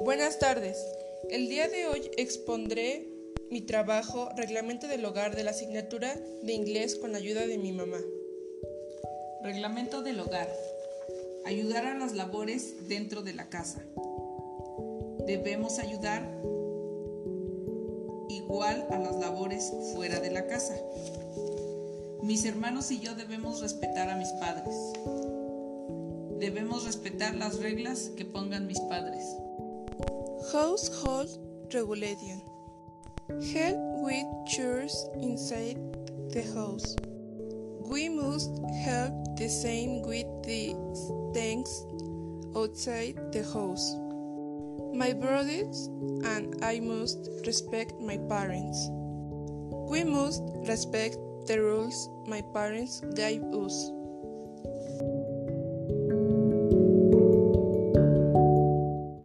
Buenas tardes. El día de hoy expondré mi trabajo Reglamento del Hogar de la asignatura de inglés con ayuda de mi mamá. Reglamento del hogar. Ayudar a las labores dentro de la casa. Debemos ayudar igual a las labores fuera de la casa. Mis hermanos y yo debemos respetar a mis padres. Debemos respetar las reglas que pongan mis padres. Household regulation. Help with chores inside the house. We must help the same with the things outside the house. My brothers and I must respect my parents. We must respect the rules my parents gave us.